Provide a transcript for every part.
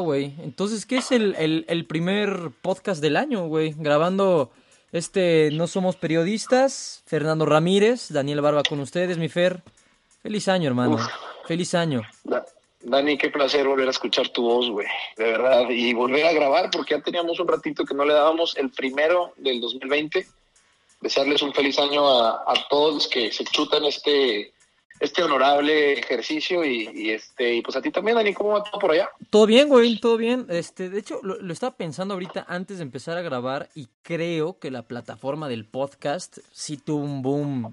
Güey, entonces, ¿qué es el, el, el primer podcast del año, güey? Grabando este No Somos Periodistas, Fernando Ramírez, Daniel Barba con ustedes, mi Fer. Feliz año, hermano. Uf. Feliz año. Da- Dani, qué placer volver a escuchar tu voz, güey, de verdad, y volver a grabar, porque ya teníamos un ratito que no le dábamos el primero del 2020. Desearles un feliz año a, a todos los que se chutan este, este honorable ejercicio y, este y pues a ti también, Dani, ¿cómo va todo por allá? Todo bien, güey, todo bien. Este, de hecho, lo, lo estaba pensando ahorita antes de empezar a grabar y creo que la plataforma del podcast sí tuvo un boom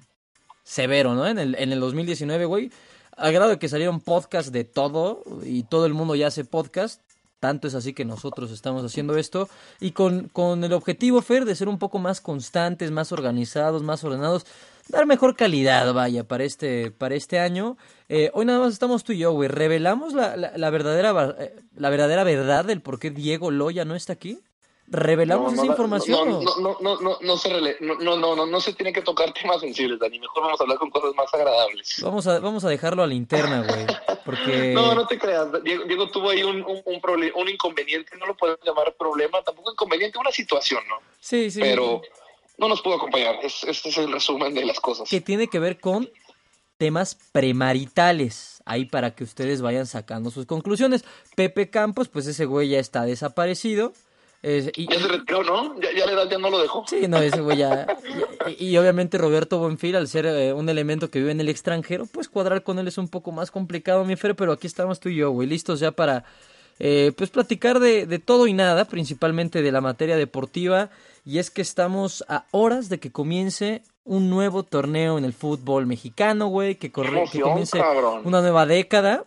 severo, ¿no? En el, en el 2019, güey. Al grado de que salieron podcasts de todo y todo el mundo ya hace podcast. Tanto es así que nosotros estamos haciendo esto. Y con, con el objetivo, Fer, de ser un poco más constantes, más organizados, más ordenados. Dar mejor calidad, vaya, para este, para este año. Eh, hoy nada más estamos tú y yo, güey. ¿Revelamos la, la, la verdadera, eh, la verdadera verdad del por qué Diego Loya no está aquí? ¿Revelamos esa no, información? No, no, no, no, se rele- no, no, no, no, no se tiene que tocar temas sensibles, Dani. Mejor vamos a hablar con cosas más agradables. Vamos a, vamos a dejarlo a la interna, güey. Porque. No, no te creas. Diego, Diego tuvo ahí un, un, un, proble- un inconveniente, no lo podemos llamar problema, tampoco inconveniente, una situación, ¿no? Sí, sí. Pero no nos pudo acompañar. Es, este es el resumen de las cosas. Que tiene que ver con temas premaritales. Ahí para que ustedes vayan sacando sus conclusiones. Pepe Campos, pues ese güey ya está desaparecido. Es- y, Ya se retiró, ¿no? Ya, ya la edad ya no lo dejó. Sí, no, ese güey ya. Y, y obviamente Roberto Buenfil, al ser eh, un elemento que vive en el extranjero, pues cuadrar con él es un poco más complicado, mi Fer, pero aquí estamos tú y yo, güey, listos ya para, eh, pues platicar de, de todo y nada, principalmente de la materia deportiva, y es que estamos a horas de que comience un nuevo torneo en el fútbol mexicano, güey, que, corre, que comience cabrón. una nueva década,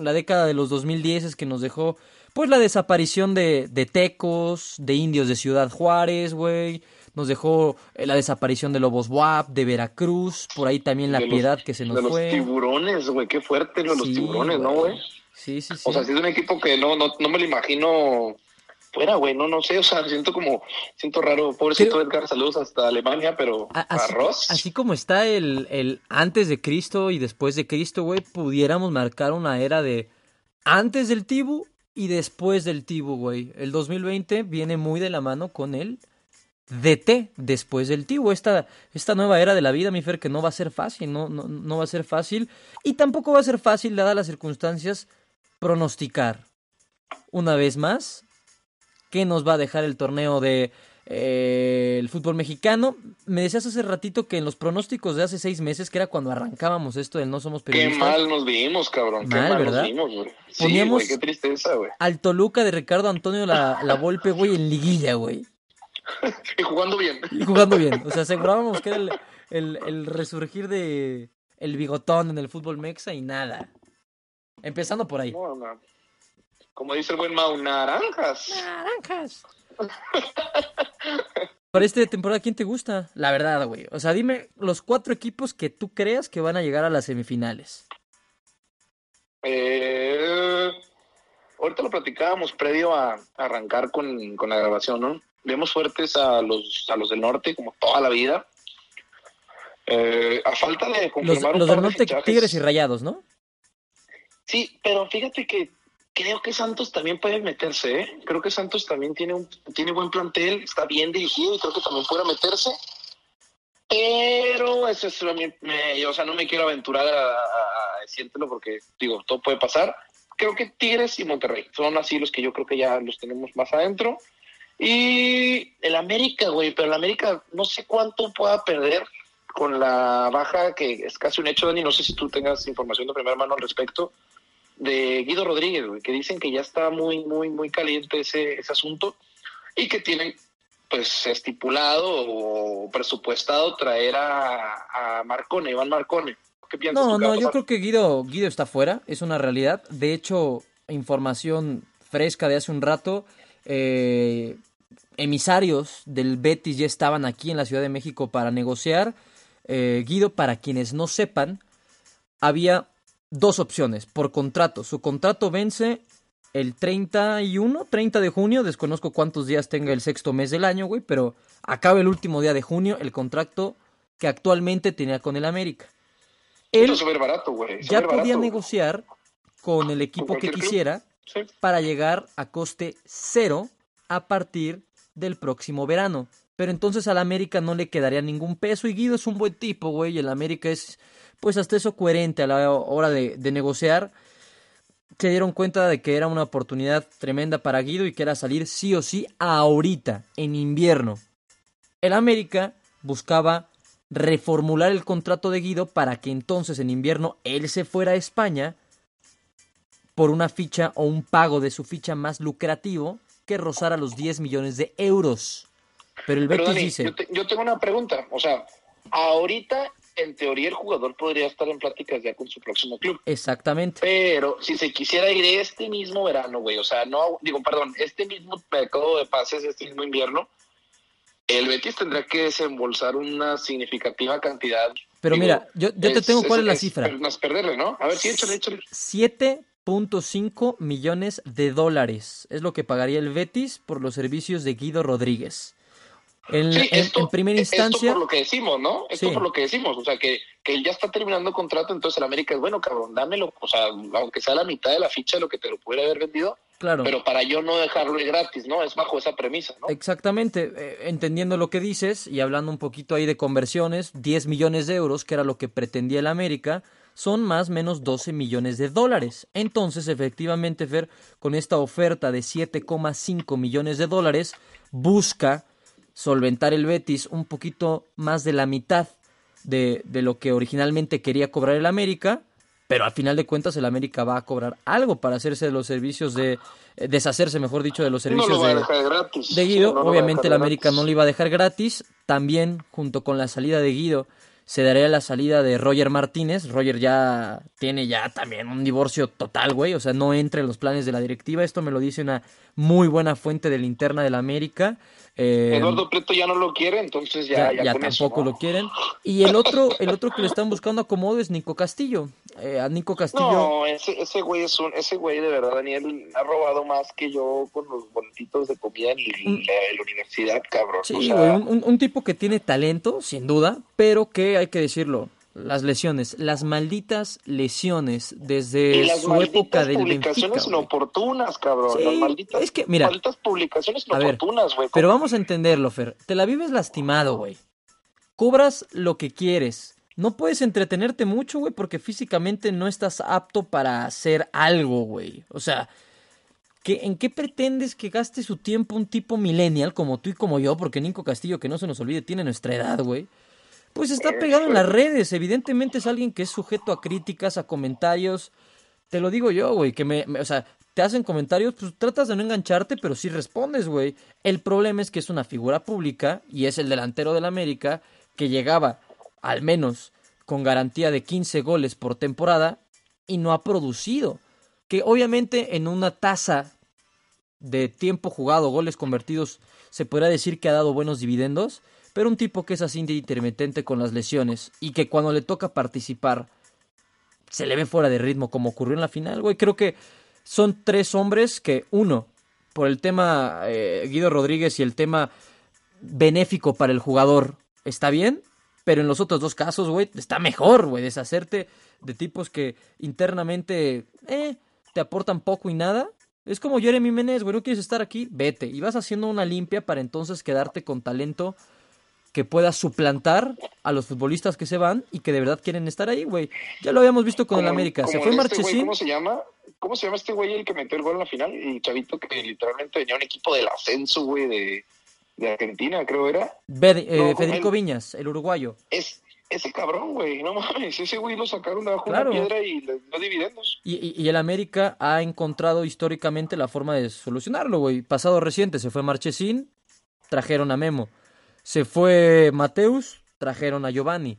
la década de los 2010 es que nos dejó pues la desaparición de, de Tecos, de indios de Ciudad Juárez, güey. Nos dejó eh, la desaparición de Lobos WAP, de Veracruz, por ahí también la De los- piedad que se nos de los fue. tiburones, güey. Qué fuerte los Sí, tiburones, ¿no, güey? Sí, sí, sí. O sea, si es un equipo que no, no, no me lo imagino fuera, güey. No, no sé. O sea, siento como, siento raro. Pobrecito Creo- Edgar, saludos hasta Alemania, pero A- así, arroz. así como está el, el antes de Cristo y después de Cristo, güey, pudiéramos marcar una era de antes del Tibu y después del Tibu, güey. El 2020 viene muy de la mano con el DT después del Tibu. Esta, esta nueva era de la vida, mi Fer, que no va a ser fácil, no, no, no va a ser fácil. Y tampoco va a ser fácil, dadas las circunstancias, pronosticar. Una vez más, qué nos va a dejar el torneo de eh, el fútbol mexicano. Me decías hace ratito que en los pronósticos de hace seis meses, que era cuando arrancábamos esto del no somos Qué periodistas, mal nos vimos, cabrón. Qué Mal, mal, ¿verdad? nos vimos, güey. Sí, Poníamos- güey, qué tristeza, güey. al Toluca de Ricardo Antonio la, la Volpe, güey, en liguilla, güey. Y jugando bien. Y jugando bien. O sea, asegurábamos que era el, el, el resurgir de el bigotón en el fútbol mexa y nada. Empezando por ahí. No, no. Como dice el buen Mau, naranjas. Naranjas. Para esta temporada, ¿quién te gusta? La verdad, güey. O sea, dime los cuatro equipos que tú creas que van a llegar a las semifinales. Eh, ahorita lo platicábamos previo a arrancar con, con la grabación, ¿no? Vemos fuertes a los, a los del norte, como toda la vida. Eh, a falta de Los, confirmar un los par del de norte. Tigres y Rayados, ¿no? Sí, pero fíjate que creo que Santos también puede meterse, ¿eh? Creo que Santos también tiene un tiene buen plantel, está bien dirigido y creo que también puede meterse. Pero eso es o sea, no me quiero aventurar a, a- a decírtelo porque digo, todo puede pasar. Creo que Tigres y Monterrey son así los que yo creo que ya los tenemos más adentro. Y el América, güey, pero el América no sé cuánto pueda perder con la baja que es casi un hecho, Dani. No sé si tú tengas información de primera mano al respecto de Guido Rodríguez, que dicen que ya está muy, muy, muy caliente ese, ese asunto y que tienen pues estipulado o presupuestado traer a, a Marcone, Iván Marcone. ¿Qué piensas? No, no, yo creo que Guido, Guido está fuera, es una realidad. De hecho, información fresca de hace un rato. Eh, emisarios del Betis ya estaban aquí en la Ciudad de México para negociar. Eh, Guido, para quienes no sepan, había dos opciones por contrato. Su contrato vence el 31, 30 de junio. Desconozco cuántos días tenga el sexto mes del año, güey, pero acaba el último día de junio el contrato que actualmente tenía con el América. Él barato, güey. ya podía negociar con el equipo que quisiera para llegar a coste cero a partir del próximo verano. Pero entonces al América no le quedaría ningún peso y Guido es un buen tipo, güey, y el América es pues hasta eso coherente a la hora de, de negociar. Se dieron cuenta de que era una oportunidad tremenda para Guido y que era salir sí o sí ahorita, en invierno. El América buscaba reformular el contrato de Guido para que entonces en invierno él se fuera a España por una ficha o un pago de su ficha más lucrativo que rozara los 10 millones de euros. Pero el Betis dice... Yo, tengo una pregunta, o sea, ahorita en teoría el jugador podría estar en pláticas ya con su próximo club. Exactamente. Pero si se quisiera ir este mismo verano, güey, o sea, no, digo, perdón, este mismo mercado de pases, este mismo invierno, el Betis tendría que desembolsar una significativa cantidad. Pero mira, yo, yo te tengo cuál es, la cifra. Más perderle, ¿no? A ver, sí, échale, échale. 7.5 millones de dólares es lo que pagaría el Betis por los servicios de Guido Rodríguez. En, en, primera instancia. Esto por lo que decimos, ¿no? Esto por lo que decimos. O sea, que, que ya está terminando contrato, entonces el América es bueno, cabrón, dámelo. O sea, aunque sea la mitad de la ficha de lo que te lo pudiera haber vendido. Claro. Pero para yo no dejarlo gratis, ¿no? Es bajo esa premisa, ¿no? Exactamente. Eh, entendiendo lo que dices y hablando un poquito ahí de conversiones, 10 millones de euros, que era lo que pretendía el América, son más o menos 12 millones de dólares. Entonces, efectivamente, Fer, con esta oferta de 7,5 millones de dólares, busca solventar el Betis un poquito más de la mitad de, de, lo que originalmente quería cobrar el América, pero al final de cuentas el América va a cobrar algo para hacerse de los servicios de eh, deshacerse, mejor dicho, de los servicios de, Guido. Obviamente el América no lo iba a dejar gratis. También junto con la salida de Guido se daría la salida de Roger Martínez. Roger ya tiene ya también un divorcio total, güey. O sea, no entra en los planes de la directiva. Esto me lo dice una muy buena fuente de linterna del América. Eh, Eduardo Preto ya no lo quiere, entonces ya, ya, tampoco lo quieren. Y el otro, el otro que le están buscando acomodo es Nico Castillo. Eh, a Nico Castillo. No, ese, ese güey es un, ese güey de verdad, Daniel, ha robado más que yo con los boletitos de comida en, la, universidad, cabrón. Sí, güey, un, un tipo que tiene talento, sin duda, pero que hay que decirlo, las lesiones, las malditas lesiones desde su época del publicaciones inoportunas, cabrón. las malditas, es que, mira, malditas publicaciones inoportunas, güey. Pero vamos a entenderlo, Fer. Te la vives lastimado, güey. Cobras lo que quieres. No puedes entretenerte mucho, güey, porque físicamente no estás apto para hacer algo, güey. O sea, ¿qué, ¿en qué pretendes que gaste su tiempo un tipo millennial como tú y como yo? Porque Nico Castillo, que no se nos olvide, tiene nuestra edad, güey pues está pegado en las redes. Evidentemente es alguien que es sujeto a críticas, a comentarios. Te lo digo yo, güey, que me, o sea, te hacen comentarios, pues tratas de no engancharte, pero sí respondes, güey. El problema es que es una figura pública y es el delantero del América que llegaba al menos con garantía de 15 goles por temporada y no ha producido. Que obviamente en una tasa de tiempo jugado, goles convertidos, se podría decir que ha dado buenos dividendos, pero un tipo que es así de intermitente con las lesiones y que cuando le toca participar se le ve fuera de ritmo como ocurrió en la final, güey. Creo que son tres hombres que, uno, por el tema eh, Guido Rodríguez y el tema benéfico para el jugador, está bien, pero en los otros dos casos, güey, está mejor, güey, deshacerte de tipos que internamente eh, te aportan poco y nada. Es como Jeremy Menez, güey, no quieres estar aquí, vete. Y vas haciendo una limpia para entonces quedarte con talento que pueda suplantar a los futbolistas que se van y que de verdad quieren estar ahí, güey. Ya lo habíamos visto con el América. Se fue este Marchesín. ¿Cómo se llama? ¿Cómo se llama este güey el que metió el gol en la final? El chavito que literalmente venía un equipo del ascenso, güey, de, de Argentina, creo era. Eh, Federico Viñas, el uruguayo. Es ese cabrón, güey, no mames, ese güey lo sacaron de abajo de una piedra y le dio dividendos. Y, y, el América ha encontrado históricamente la forma de solucionarlo, güey. Pasado reciente se fue Marchesín, trajeron a Memo. Se fue Mateus, trajeron a Giovanni.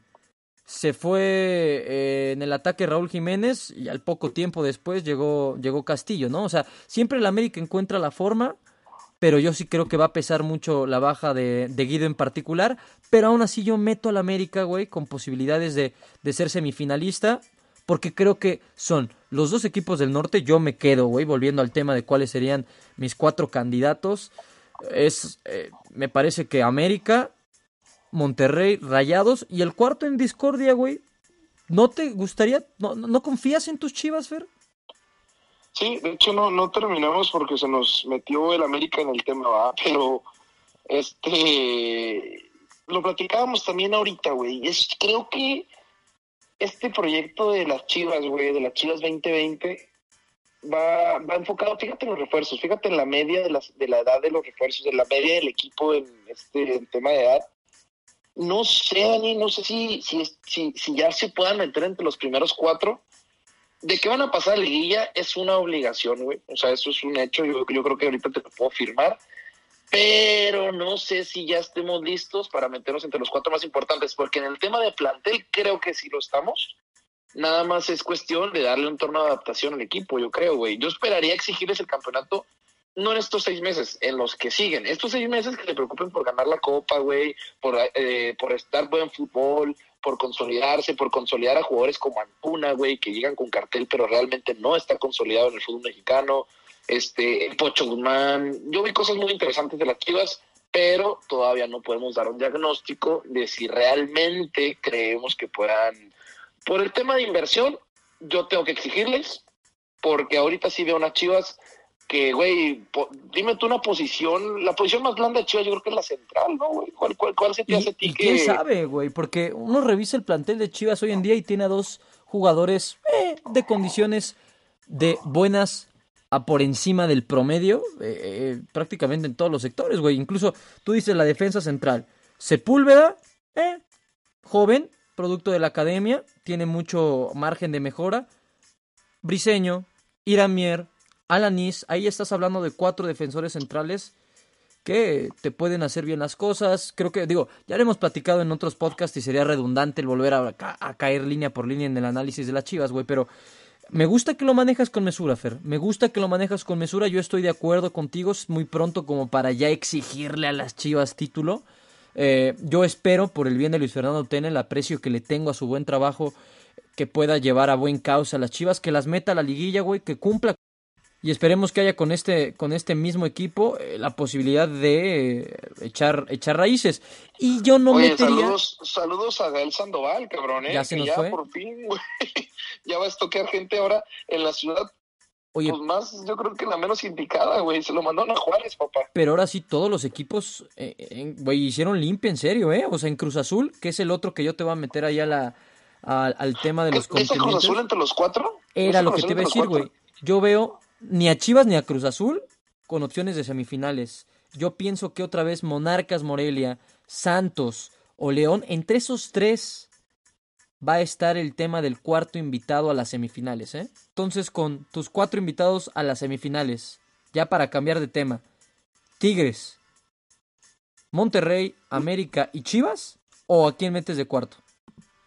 se fue eh, en el ataque Raúl Jiménez y al poco tiempo después llegó, llegó Castillo, ¿no? O sea, siempre el América encuentra la forma, pero yo sí creo que va a pesar mucho la baja de, de Guido en particular, pero aún así yo meto al América, güey, con posibilidades de, de ser semifinalista, porque creo que son los dos equipos del norte, yo me quedo, güey, volviendo al tema de cuáles serían mis cuatro candidatos, es, eh, me parece que América, Monterrey, Rayados y el cuarto en discordia, güey. ¿No te gustaría, no, no confías en tus chivas, Fer? Sí, de hecho no, no terminamos porque se nos metió el América en el tema, pero este lo platicábamos también ahorita, güey. Es, creo que este proyecto de las chivas, güey, de las chivas 2020, va, va enfocado, fíjate en los refuerzos, fíjate en la media de, las, de la edad de los refuerzos, de la media del equipo en este en tema de edad no sé, Dani, no sé si, si, si, si, ya se puedan meter entre los primeros cuatro. De qué van a pasar a liguilla es una obligación, güey. O sea, eso es un hecho. Yo, yo creo que ahorita te lo puedo firmar. Pero no sé si ya estemos listos para meternos entre los cuatro más importantes, porque en el tema de plantel creo que sí lo estamos. Nada más es cuestión de darle un torno de adaptación al equipo, yo creo, güey. Yo esperaría exigirles el campeonato no en estos seis meses, en los que siguen. Estos seis meses que se preocupen por ganar la copa, güey, por, eh, por estar buen fútbol, por consolidarse, por consolidar a jugadores como Antuna, güey, que llegan con cartel, pero realmente no está consolidado en el fútbol mexicano. Este, Pocho Guzmán. Yo vi cosas muy interesantes de las Chivas, pero todavía no podemos dar un diagnóstico de si realmente creemos que puedan. Por el tema de inversión, yo tengo que exigirles, porque ahorita sí veo unas Chivas que, güey, dime tú una posición, la posición más blanda de Chivas yo creo que es la central, ¿no, güey? ¿Cuál, cuál, cuál se te hace a ti que...? ¿Quién sabe, güey? Porque uno revisa el plantel de Chivas hoy en día y tiene a dos jugadores eh, de condiciones de buenas a por encima del promedio eh, eh, prácticamente en todos los sectores, güey. Incluso tú dices la defensa central. Sepúlveda, eh, joven, producto de la academia, tiene mucho margen de mejora. Briseño, Iramier, Alanis, ahí estás hablando de cuatro defensores centrales que te pueden hacer bien las cosas. Creo que, digo, ya lo hemos platicado en otros podcasts y sería redundante el volver a, a, caer línea por línea en el análisis de las chivas, güey, pero me gusta que lo manejas con mesura, Fer. Me gusta que lo manejas con mesura. Yo estoy de acuerdo contigo. Es muy pronto como para ya exigirle a las chivas título. Eh, yo espero, por el bien de Luis Fernando Tena, el aprecio que le tengo a su buen trabajo, que pueda llevar a buen causa a las chivas, que las meta a la liguilla, güey, que cumpla y esperemos que haya con este con este mismo equipo eh, la posibilidad de eh, echar echar raíces y yo no Oye, metería saludos, saludos a Gael Sandoval cabrón ¿eh? Ya se Que nos ya fue. por fin güey, ya va a estoquear gente ahora en la ciudad oye pues más yo creo que la menos indicada güey se lo mandaron a Juárez papá. pero ahora sí todos los equipos eh, güey hicieron limpia en serio eh o sea en Cruz Azul que es el otro que yo te voy a meter ahí a la al, al tema de los ¿Es Cruz Azul entre los cuatro? ¿Es era lo que te iba a decir güey. yo veo ni a Chivas ni a Cruz Azul con opciones de semifinales. Yo pienso que otra vez Monarcas Morelia Santos o León entre esos tres va a estar el tema del cuarto invitado a las semifinales, ¿eh? Entonces, con tus cuatro invitados a las semifinales, ya para cambiar de tema, Tigres, Monterrey, América y Chivas, o a quién metes de cuarto?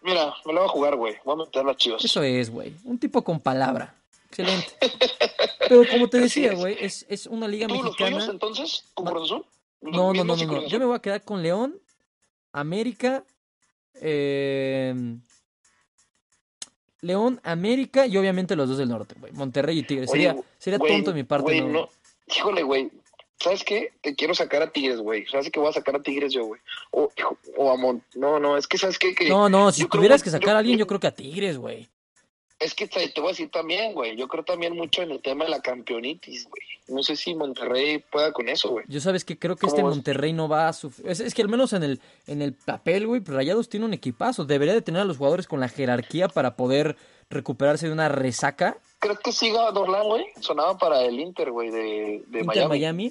Mira, me la voy a jugar, güey. Voy a meter las chivas. Eso es, güey. Un tipo con palabra. Excelente. Pero como te decía, güey, es, es una liga ¿Tú los mexicana. tuyos entonces? ¿Con Cruz Azul? Los No, no, no, no, no. Yo me voy a quedar con León, América, eh, León, América y obviamente los dos del norte, güey. Monterrey y Tigres. Oye, Sería, sería güey, tonto de mi parte, güey, no. no. Híjole, güey. ¿Sabes qué? Te quiero sacar a Tigres, güey. ¿Sabes que voy a sacar a Tigres yo, güey? O, o a Mon... No, no, es que ¿sabes qué? Que No, no, si tuvieras que- que sacar yo- a alguien, yo creo que a Tigres, güey. Es que te, te voy a decir también, güey. Yo creo también mucho en el tema de la campeonitis, güey. No sé si Monterrey pueda con eso, güey. Yo sabes que creo que este. Monterrey no va a sufrir. Es, es que al menos en el, en el papel, güey, pues Rayados tiene un equipazo. Debería de tener a los jugadores con la jerarquía para poder recuperarse de una resaca. Creo que siga Dorlan, güey. Sonaba para el Inter, güey, de, de Inter Miami. Miami.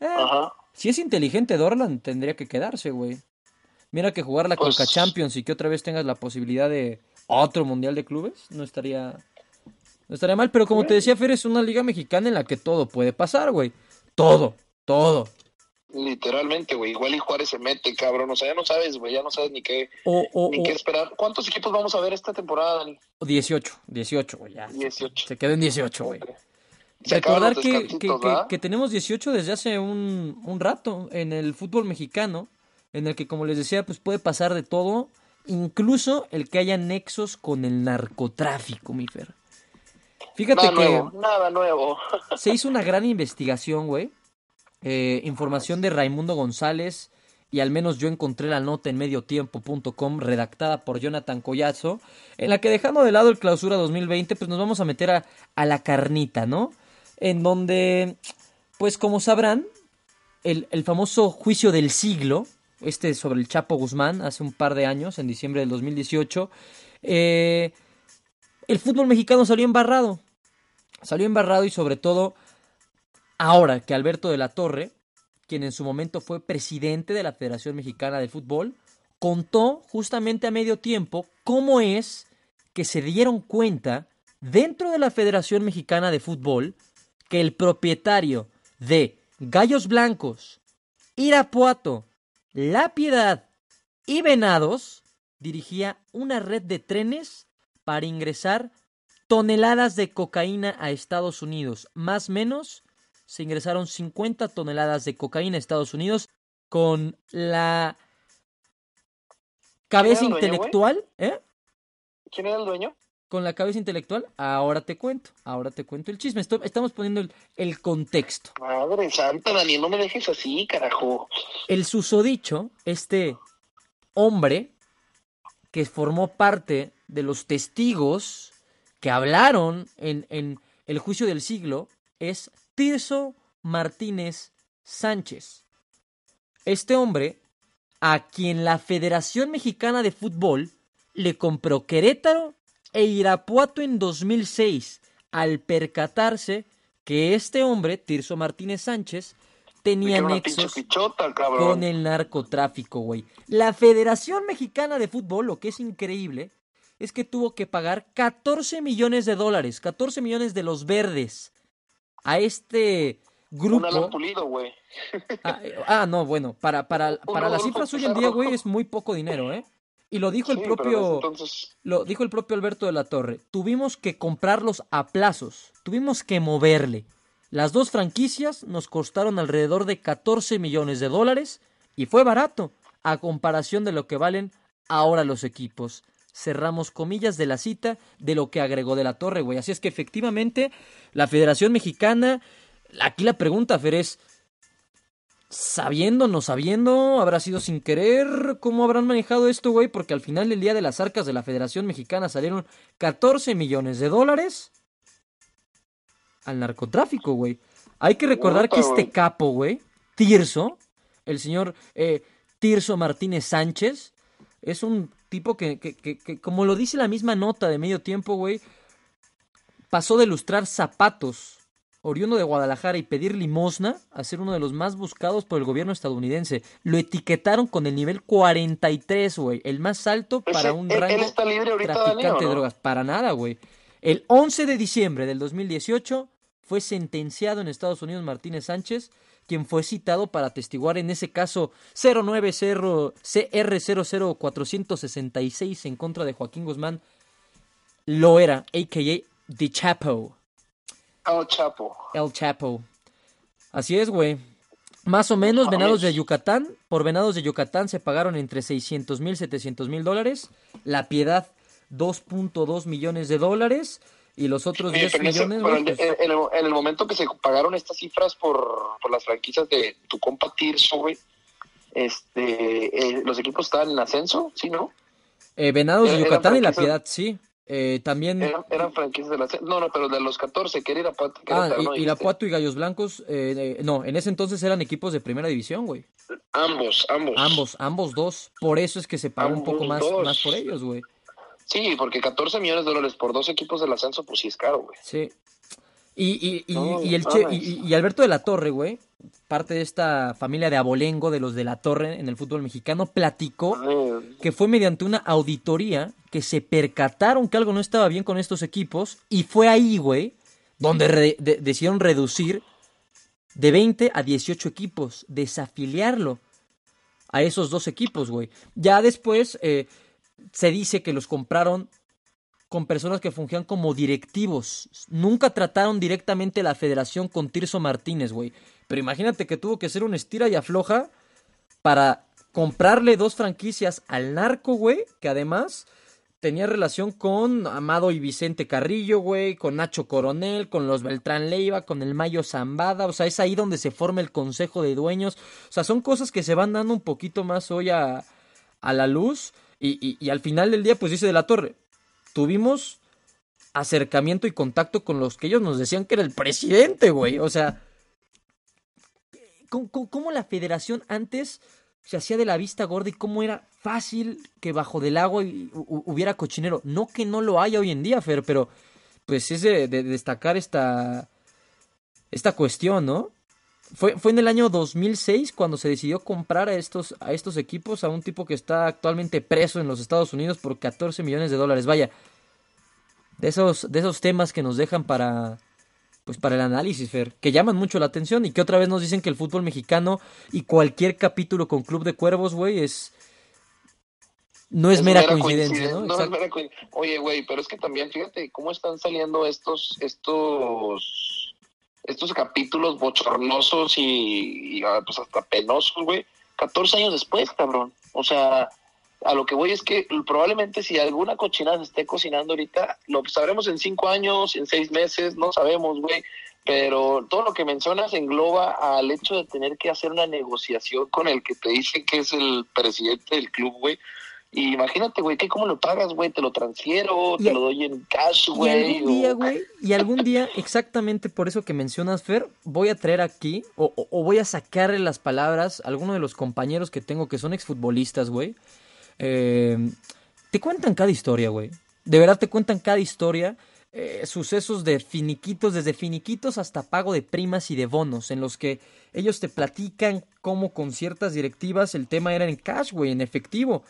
Eh, Ajá. Si es inteligente Dorlan, tendría que quedarse, güey. Mira que jugar la Pues- Conca Champions y que otra vez tengas la posibilidad de otro Mundial de Clubes, no estaría no estaría mal, pero como te decía Fer, es una liga mexicana en la que todo puede pasar, güey. Todo, todo. Literalmente, güey. Igual y Juárez se mete, cabrón. O sea, ya no sabes, güey. Ya no sabes ni qué, O, o, ni o- qué esperar. ¿Cuántos equipos vamos a ver esta temporada, Dani? o 18, 18, güey, ya. 18. Se quedó en 18, güey. Recordar que, que, que tenemos 18 desde hace un, un rato en el fútbol mexicano, en el que, como les decía, pues puede pasar de todo, incluso el que haya nexos con el narcotráfico, mi Fer. Fíjate Nada que nuevo, nada nuevo. se hizo una gran investigación, güey. Eh, información de Raimundo González, y al menos yo encontré la nota en mediotiempo.com, redactada por Jonathan Collazo, en la que dejando de lado el clausura 2020, pues nos vamos a meter a, a la carnita, ¿no? En donde, pues como sabrán, el, el famoso juicio del siglo, este sobre el Chapo Guzmán, hace un par de años, en diciembre del 2018, eh, el fútbol mexicano salió embarrado. Salió embarrado y sobre todo ahora que Alberto de la Torre, quien en su momento fue presidente de la Federación Mexicana de Fútbol, contó justamente a medio tiempo cómo es que se dieron cuenta dentro de la Federación Mexicana de Fútbol que el propietario de Gallos Blancos, Irapuato, La Piedad y Venados dirigía una red de trenes para ingresar toneladas de cocaína a Estados Unidos. Más o menos se ingresaron 50 toneladas de cocaína a Estados Unidos con la cabeza intelectual, ¿eh? ¿Quién era el dueño? Con la cabeza intelectual, ahora te cuento, ahora te cuento el chisme. Estamos poniendo el, el contexto. Madre santa, Dani, no me dejes así, carajo. El susodicho, este hombre que formó parte de los testigos que hablaron en, en el juicio del siglo, es Tirso Martínez Sánchez. Este hombre, a quien la Federación Mexicana de Fútbol le compró Querétaro e Irapuato en 2006, al percatarse que este hombre, Tirso Martínez Sánchez, tenía nexos con el narcotráfico, güey. La Federación Mexicana de Fútbol, lo que es increíble, es que tuvo que pagar 14 millones de dólares, 14 millones de los verdes a este Un grupo. Pulido, güey. Ah, eh, ah, no, bueno, para, para, para las cifras hoy en día, güey, es muy poco dinero, ¿eh? Y lo dijo el Sí, propio... entonces, Lo dijo el propio Alberto de la Torre. Tuvimos que comprarlos a plazos. Tuvimos que moverle. Las dos franquicias nos costaron alrededor de 14 millones de dólares y fue barato a comparación de lo que valen ahora los equipos. Cerramos comillas de la cita de lo que agregó de la Torre, güey. Así es que efectivamente la Federación Mexicana, aquí la pregunta, Fer, es, sabiendo, no sabiendo, habrá sido sin querer, ¿cómo habrán manejado esto, güey? Porque al final del día de las arcas de la Federación Mexicana salieron 14 millones de dólares al narcotráfico, güey. Hay que recordar que este capo, güey, Tirso, el señor eh, Tirso Martínez Sánchez, es un tipo que, que, que, que, como lo dice la misma nota de medio tiempo, güey, pasó de lustrar zapatos oriundo de Guadalajara y pedir limosna a ser uno de los más buscados por el gobierno estadounidense. Lo etiquetaron con el nivel 43, güey, el más alto Ese- para un él- él rango está libre ahorita, Dani, traficante ¿o de drogas. Para nada, güey. El 11 de diciembre del 2018 fue sentenciado en Estados Unidos Martínez Sánchez, quien fue citado para atestiguar en ese caso 090 CR00466 en contra de Joaquín Guzmán Loera, a.k.a. The Chapo. Ah, Chapo. El Chapo. Así es, güey. Más o menos, No venados de. Yucatán. Por venados de Yucatán se pagaron entre 600 mil, 700 mil dólares. La Piedad, 2.2 millones de dólares. Y los otros Oye, 10 pero en ese- millones, pues, en el, en el momento que se pagaron estas cifras por, por las franquicias de tu compa Tirso, güey, este, eh, los equipos estaban en ascenso, ¿sí, no? eh, Venados de Yucatán y La Piedad, sí. Eh, también. Eran, eran franquicias del ascenso. No, no, pero de los 14, que era Irapuato. que Ah, y, Dijiste. Irapuato y Gallos Blancos, eh, eh, no, en ese entonces eran equipos de primera división, güey. Ambos, ambos. Ambos, ambos dos. Por eso es que se pagó un poco más, dos. más por ellos, güey. Sí, porque 14 millones de dólares por dos equipos del ascenso, pues sí es caro, güey. Sí. Y, y, y, No, y el che- y Alberto de la Torre, güey, parte de esta familia de abolengo de los de la Torre en el fútbol mexicano, platicó Eh, que fue mediante una auditoría que se percataron que algo no estaba bien con estos equipos y fue ahí, güey, donde re- de- decidieron reducir de 20 a 18 equipos, desafiliarlo a esos dos equipos, güey. Ya después eh, se dice que los compraron con personas que fungían como directivos. Nunca trataron directamente la federación con Tirso Martínez, güey. Pero imagínate que tuvo que ser un estira y afloja para comprarle dos franquicias al narco, güey, que además tenía relación con Amado y Vicente Carrillo, güey, con Nacho Coronel, con los Beltrán Leiva, con el Mayo Zambada, o sea, es ahí donde se forma el Consejo de Dueños, o sea, son cosas que se van dando un poquito más hoy a, a la luz. Y, y, al final del día, pues dice de la Torre, tuvimos acercamiento y contacto con los que ellos nos decían que era el presidente, güey, o sea, cómo la federación antes se hacía de la vista gorda y cómo era fácil que bajo del agua hubiera cochinero. No que no lo haya hoy en día, Fer, pero pues es de, destacar esta, esta cuestión, ¿no? Fue, fue en el año 2006 cuando se decidió comprar a estos, a estos equipos a un tipo que está actualmente preso en los Estados Unidos por 14 millones de dólares. Vaya, de esos, de esos temas que nos dejan para, pues para el análisis, Fer, que llaman mucho la atención y que otra vez nos dicen que el fútbol mexicano y cualquier capítulo con Club de Cuervos, güey, es... No es, mera, coincidencia, ¿no? no es mera coincidencia. Oye, güey, pero es que también, fíjate, cómo están saliendo estos, estos, estos capítulos bochornosos y, ah, pues hasta penosos, güey, 14 años después, cabrón. O sea, a lo que voy es que probablemente si alguna cochinada se esté cocinando ahorita, lo sabremos en cinco años, en seis meses, no sabemos, güey. Pero todo lo que mencionas engloba al hecho de tener que hacer una negociación con el que te dice que es el presidente del club, güey. Y imagínate, güey, que cómo lo pagas, güey, te lo transfiero, te lo doy en cash, güey. Y algún día, güey, y algún día, exactamente por eso que mencionas, Fer, voy a traer aquí, o, o, voy a sacarle las palabras a alguno de los compañeros que tengo que son exfutbolistas, güey, eh, te cuentan cada historia, güey. De verdad te cuentan cada historia. Eh, sucesos de finiquitos, desde finiquitos hasta pago de primas y de bonos, en los que ellos te platican cómo con ciertas directivas el tema era en cash, güey, en efectivo.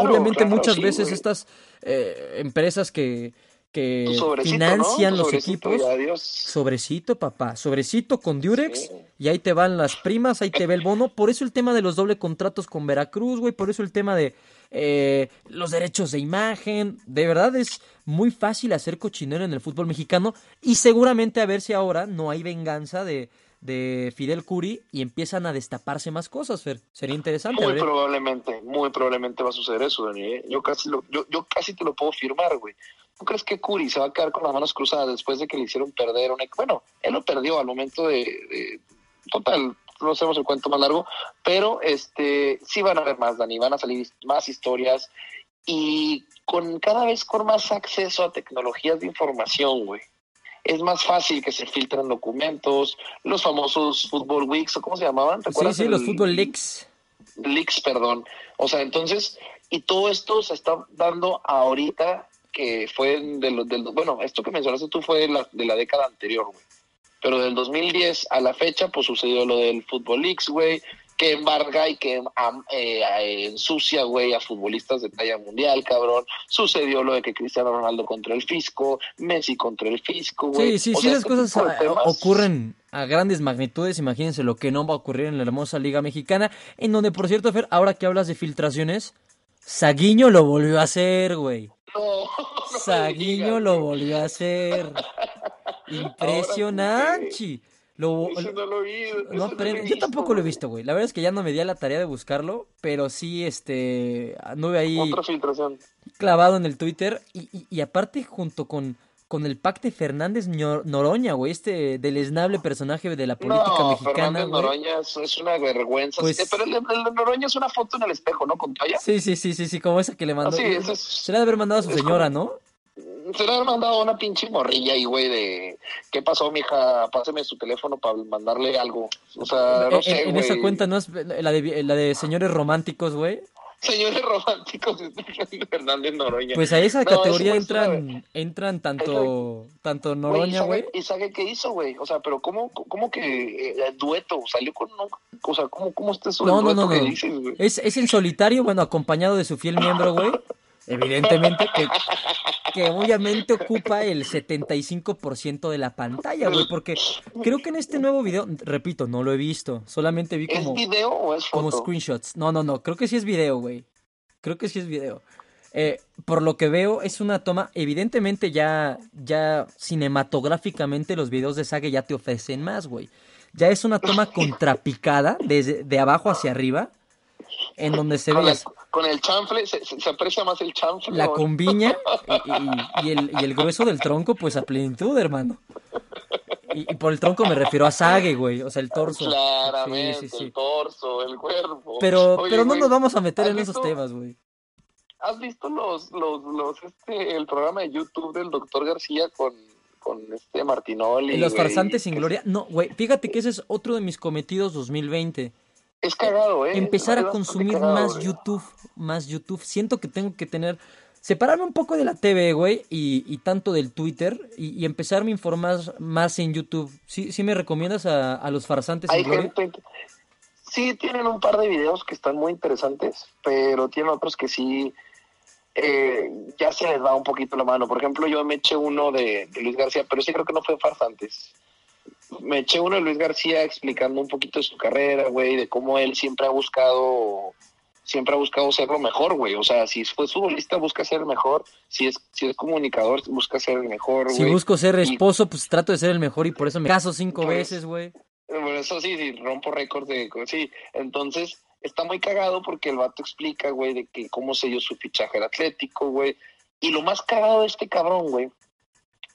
Obviamente muchas veces estas eh, empresas que, que financian los equipos. Sobrecito, papá. Sobrecito con Durex. Y ahí te van las primas, ahí te ve el bono. Por eso el tema de los doble contratos con Veracruz, güey. Por eso el tema de eh, los derechos de imagen. De verdad es muy fácil hacer cochinero en el fútbol mexicano. Y seguramente a ver si ahora no hay venganza de, de Fidel Curi y empiezan a destaparse más cosas, Fer. Sería interesante. Muy probablemente, muy probablemente va a suceder eso, Dani. ¿eh? Yo, casi lo, yo, yo casi te lo puedo firmar, güey. ¿Tú crees que Curi se va a quedar con las manos cruzadas después de que le hicieron perder un Bueno, él lo perdió al momento de, total, no hacemos el cuento más largo, pero este sí van a haber más, Dani, van a salir más historias y con cada vez con más acceso a tecnologías de información, güey. Es más fácil que se filtren documentos, los famosos Football Weeks, o cómo se llamaban, ¿te acuerdas? Sí, sí, los Football Leaks. Leaks, perdón. O sea, entonces, y todo esto se está dando ahorita que fue de los del bueno, esto que mencionaste tú fue de la, de la década anterior, güey. Pero del 2010 a la fecha, pues sucedió lo del Football Leagues, güey, que embarga y que eh, ensucia, güey, a futbolistas de talla mundial, cabrón. Sucedió lo de que Cristiano Ronaldo contra el fisco, Messi contra el fisco, güey. Sí, sí, sí, las cosas ocurren a grandes magnitudes. Imagínense lo que no va a ocurrir en la hermosa Liga Mexicana, en donde, por cierto, Fer, ahora que hablas de filtraciones, Saguiño lo volvió a hacer, güey. No, Saguiño lo volvió a hacer. Impresionante. Lo, no lo vi. No, pero yo tampoco lo he visto, güey. La verdad es que ya no me di a la tarea de buscarlo, pero sí, este, anduve ahí. Otra filtración. Clavado en el Twitter y, y, y aparte junto con con el pacte Fernández Noroña, güey, este deleznable personaje de la política no, mexicana. Fernández Noroña es, una vergüenza. Pues pero el, Noroña es una foto en el espejo, ¿no? Con toalla. Sí, sí, sí, sí, sí, como esa que le mandó. Ah, sí, Se le ha de haber mandado a su señora, ¿no? Se le ha mandado una pinche morrilla ahí, güey, de ¿qué pasó, mija? Páseme su teléfono para mandarle algo. O sea, no sé, En esa cuenta no es la de, la de señores románticos, güey señores románticos Fernández Noroña. Pues a esa categoría entran entran tanto tanto Noroña, güey. ¿Y sabe qué hizo, güey? O sea, pero ¿cómo, cómo que eh, dueto salió con o sea, ¿cómo, cómo está eso no, no, no, no. Es, es en solitario, bueno, acompañado de su fiel miembro, güey. Evidentemente, que, que obviamente ocupa el 75% de la pantalla, güey, porque creo que en este nuevo video, repito, no lo he visto, solamente vi como... ¿Es video o es foto? Como screenshots. No, no, no, creo que sí es video, güey. Creo que sí es video. Eh, por lo que veo, es una toma, evidentemente ya, ya cinematográficamente los videos de Sage ya te ofrecen más, güey. Ya es una toma contrapicada, desde de abajo hacia arriba, en donde se ve con el chanfle, se, aprecia más el chanfle. la combiña y, el, y el grueso del tronco, pues a plenitud, hermano. Y, y por el tronco me refiero a Sage, güey, o sea, el torso. Claramente, Sí, sí, sí. el torso, el cuerpo. Pero, Oye, pero no güey, nos vamos a meter ¿has en esos temas, güey. ¿Has visto los, los, los, este, el programa de YouTube del doctor García con, con este Martinoli? Los farsantes sin gloria. No, güey, fíjate que ese es otro de mis cometidos 2020. Es cagado, ¿eh? Empezar a consumir cagado, más güey. YouTube, más YouTube. Siento que tengo que tener, separarme un poco de la TV, güey, y, y tanto del Twitter, y, y empezarme a informar más en YouTube. ¿Sí, sí me recomiendas a, a los farsantes Hay gente que... Sí, tienen un par de videos que están muy interesantes, pero tienen otros que sí eh, ya se les va un poquito la mano. Por ejemplo, yo me eché uno de, de Luis García, pero sí creo que no fue farsantes. Me eché uno de Luis García explicando un poquito de su carrera, güey, de cómo él siempre ha buscado siempre ha buscado ser lo mejor, güey. O sea, si fue futbolista, busca ser el mejor. Si es, si es comunicador, busca ser el mejor, Si güey. busco ser Y- esposo, pues trato de ser el mejor y por eso me caso cinco Pues, veces, güey. Por eso sí, sí, rompo récord de... Sí, entonces está muy cagado porque el vato explica, güey, de que cómo se dio su fichaje al Atlético, güey. Y lo más cagado de este cabrón, güey,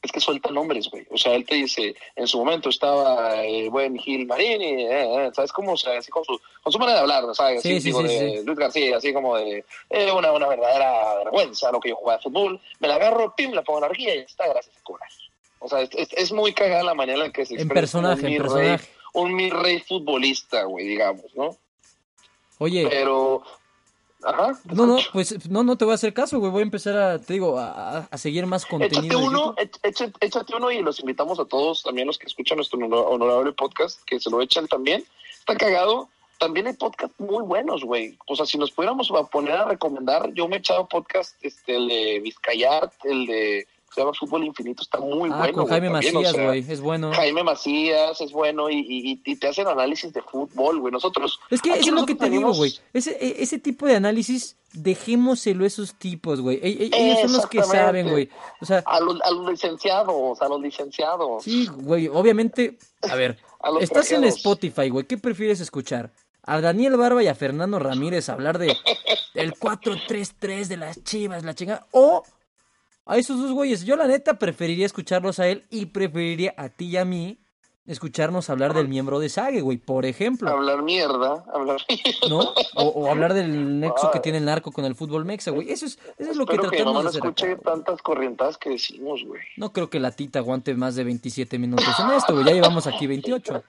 es que suelta nombres, güey. O sea, él te dice, en su momento estaba el buen Gil Marini, eh, eh, ¿sabes cómo? O sea, así con su, con su manera de hablar, ¿no? ¿sabes? Sí, Así, sí, digo, sí, de. Luis García, así como de eh, una, una verdadera vergüenza lo que yo jugaba de fútbol. Me la agarro, pim, la pongo en la orilla y ya está, gracias a cobrar. O sea, es, es- es muy cagada la manera en la que se En expresa como personaje, un en mi rey- personaje. un mi rey futbolista, güey, digamos, ¿no? Oye, Pero, ajá. no, no, pues no, no te voy a hacer caso, güey. Voy a empezar a, te digo, a, a- seguir más contenido. Échate uno, échate, échate uno y los invitamos a todos, también los que escuchan nuestro honor- honorable podcast, que se lo echen también. Está cagado. También hay podcasts muy buenos, güey. O sea, si nos pudiéramos a poner a recomendar, yo me he echado podcast, este, el de Vizcayart, el de, se llama Fútbol Infinito, está muy Ah, bueno. con Jaime o Macías, sea, güey. Es bueno. Jaime Macías es bueno y, y- y te hacen análisis de fútbol, güey. Nosotros. Es que eso es lo que te digo, güey. Ese, e- ese tipo de análisis, dejémoselo a esos tipos, güey. E- e- Ellos son los que saben, güey. O sea, A los, a los licenciados, a los licenciados. sí, güey. Obviamente, a ver, A estás en. Spotify, güey. ¿Qué prefieres escuchar? A Daniel Barba y a Fernando Ramírez hablar de el 4-3-3 de las chivas, la chingada. O a esos dos güeyes. Yo, la neta, preferiría escucharlos a él y preferiría a ti y a mí escucharnos hablar del miembro de Sage, güey, por ejemplo. Hablar mierda, hablar ¿no? O, o hablar del nexo que tiene el narco con el fútbol mexa, güey. Eso es, eso es lo que Espero que tratamos de no hacer acá, escuche güey. tantas corrientadas que decimos, güey. No creo que la tita aguante más de 27 minutos en esto, güey. Ya llevamos aquí 28.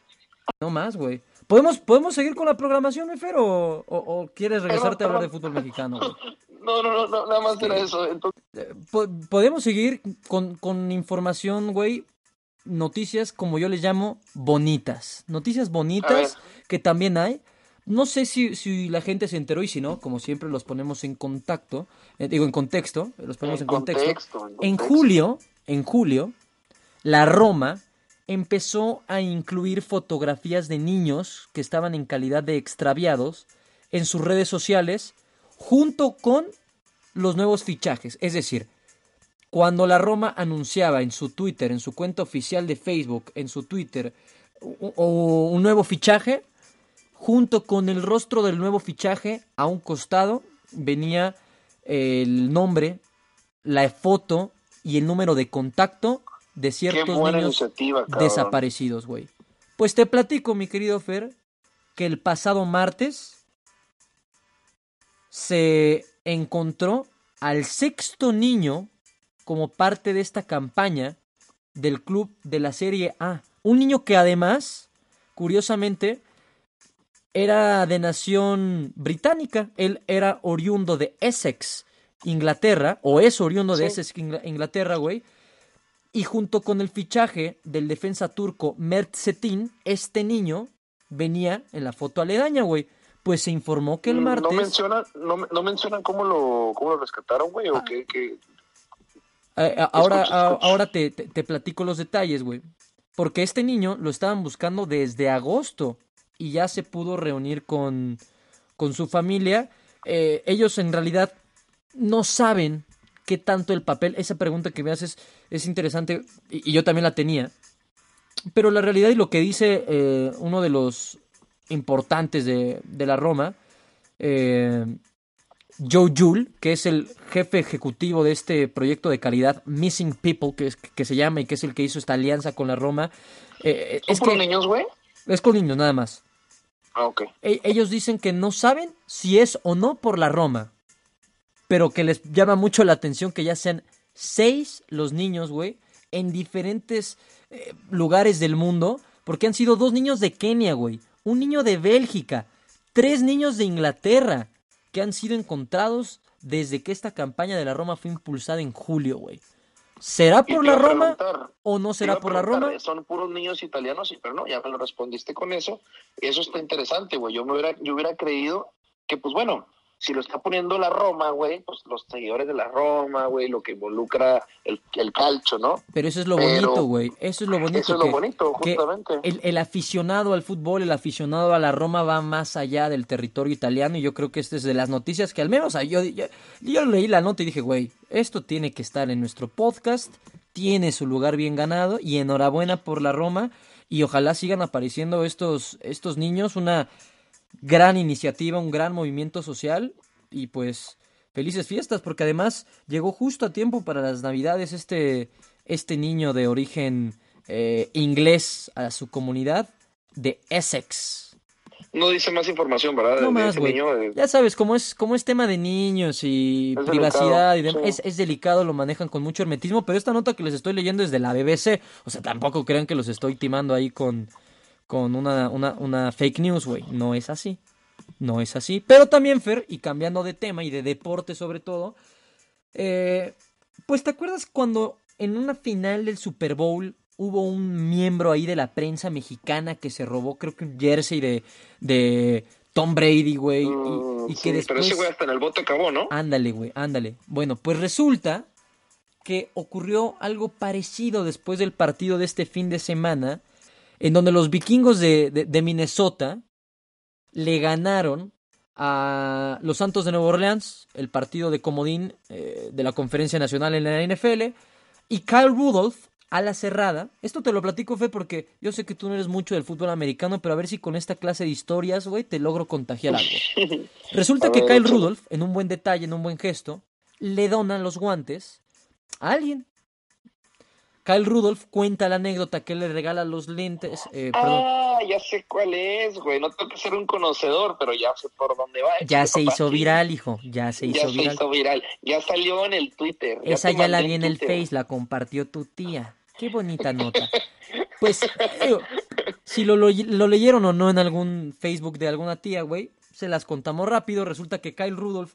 No más, güey. ¿Podemos, ¿Podemos seguir con la programación, Efer? ¿O, o, o quieres regresarte a hablar de fútbol mexicano? No, no, no, no, nada más era eso. Entonces, Po- Podemos seguir con, con información, güey. Noticias, como yo les llamo, bonitas. Noticias bonitas que también hay. No sé si, si la gente se enteró y si no, como siempre los ponemos en contacto, eh, digo en contexto, los ponemos en, En contexto. contexto, en En contexto. julio, en julio, la Roma empezó a incluir fotografías de niños que estaban en calidad de extraviados en sus redes sociales junto con los nuevos fichajes. Es decir, cuando la Roma anunciaba en su Twitter, en su cuenta oficial de Facebook, en su Twitter, o- un nuevo fichaje, junto con el rostro del nuevo fichaje, a un costado venía el nombre, la foto y el número de contacto de ciertos niños desaparecidos, güey. Pues te platico, mi querido Fer, que el pasado martes se encontró al sexto niño como parte de esta campaña del club de la Serie A. Un niño que además, curiosamente, era de nación británica. Él era oriundo de Essex, Inglaterra, o es oriundo de. Essex, Ingla- Inglaterra, güey. Y junto con el fichaje del defensa turco Mert Cetin, este niño venía en la foto aledaña, güey. pues se informó que el martes... No mencionan, no, no mencionan cómo lo, cómo lo rescataron, güey, Ah. o qué, qué- Eh, a- ahora, Escucha, a- escucha. ahora te, te- te platico los detalles, güey. Porque este niño lo estaban buscando desde agosto y ya se pudo reunir con, con su familia. Eh, ellos en realidad no saben qué tanto el papel. Esa pregunta que me haces es interesante y, y yo también la tenía. Pero la realidad y lo que dice eh, uno de los importantes de, de la Roma, eh, Joe Jule, que es el jefe ejecutivo de este proyecto de calidad Missing People, que, es- que se llama y que es el que hizo esta alianza con la Roma. eh, ¿Son es, que, niños, güey? es con niños nada más. Ah, ok. E- ellos dicen que no saben si es o no por la Roma, pero que les llama mucho la atención que ya sean seis los niños, güey, en diferentes eh, lugares del mundo, porque han sido dos niños de Kenia, güey, un niño de Bélgica, tres niños de Inglaterra, que han sido encontrados desde que esta campaña de la Roma fue impulsada en julio, güey. ¿Será por la Roma o no será por la Roma? Son puros niños italianos, sí, pero no, ya me lo respondiste con eso. Eso está interesante, güey. Yo me hubiera, yo hubiera creído que, pues bueno, si lo está poniendo la Roma, güey, pues los seguidores de la Roma, güey, lo que involucra el, el calcio, ¿no? Pero eso es lo Pero- bonito, güey. Eso es lo bonito. Eso es lo que- bonito, que justamente. el, el aficionado al fútbol, el aficionado a la Roma va más allá del territorio italiano y yo creo que esta es de las noticias que al menos yo, yo, yo leí la nota y dije, güey, esto tiene que estar en nuestro podcast, tiene su lugar bien ganado y enhorabuena por la Roma y ojalá sigan apareciendo estos, estos niños, una gran iniciativa, un gran movimiento social y pues felices fiestas porque además llegó justo a tiempo para las navidades este, este niño de origen eh, inglés a su comunidad de Essex. No dice más información, ¿verdad? No de más, niño, de- Ya sabes, como es, como es tema de niños y Es privacidad delicado, y demás, sí. es, es delicado, lo manejan con mucho hermetismo, pero esta nota que les estoy leyendo es de la BBC, o sea, tampoco crean que los estoy timando ahí con, con una, una, una fake news, güey, no es así, no es así, pero también, Fer, y cambiando de tema y de deporte sobre todo, eh, pues te acuerdas cuando en una final del Super Bowl hubo un miembro ahí de la prensa mexicana que se robó, creo que un jersey de, de Tom Brady, güey, y- Mm, y, sí, que después... Pero ese güey hasta en el bote acabó, ¿no? Ándale, güey, ándale. Bueno, pues resulta que ocurrió algo parecido después del partido de este fin de semana, en donde los vikingos de, de- de Minnesota le ganaron a los Santos de Nueva Orleans, el partido de comodín eh, de la Conferencia Nacional en la NFL, y Kyle Rudolph a la cerrada. Esto te lo platico, Fe, porque yo sé que tú no eres mucho del fútbol americano, pero a ver si con esta clase de historias, güey, te logro contagiar algo. Resulta que Kyle. Rudolph, en un buen detalle, en un buen gesto, le dona los guantes a alguien. Kyle Rudolph cuenta la anécdota que le regala los lentes. eh, perdón, Ah, ya sé cuál es, güey. No tengo que ser un conocedor, pero ya sé por dónde va. ya Échale, se hizo viral, hijo. Ya se Ya hizo se viral. hizo viral. Ya salió en el Twitter. Esa ya la vi en el Twitter. Face, la compartió tu tía. Qué bonita nota. Pues, digo, si lo, lo- lo leyeron o no en algún Facebook de alguna tía, güey, se las contamos rápido. Resulta que Kyle Rudolph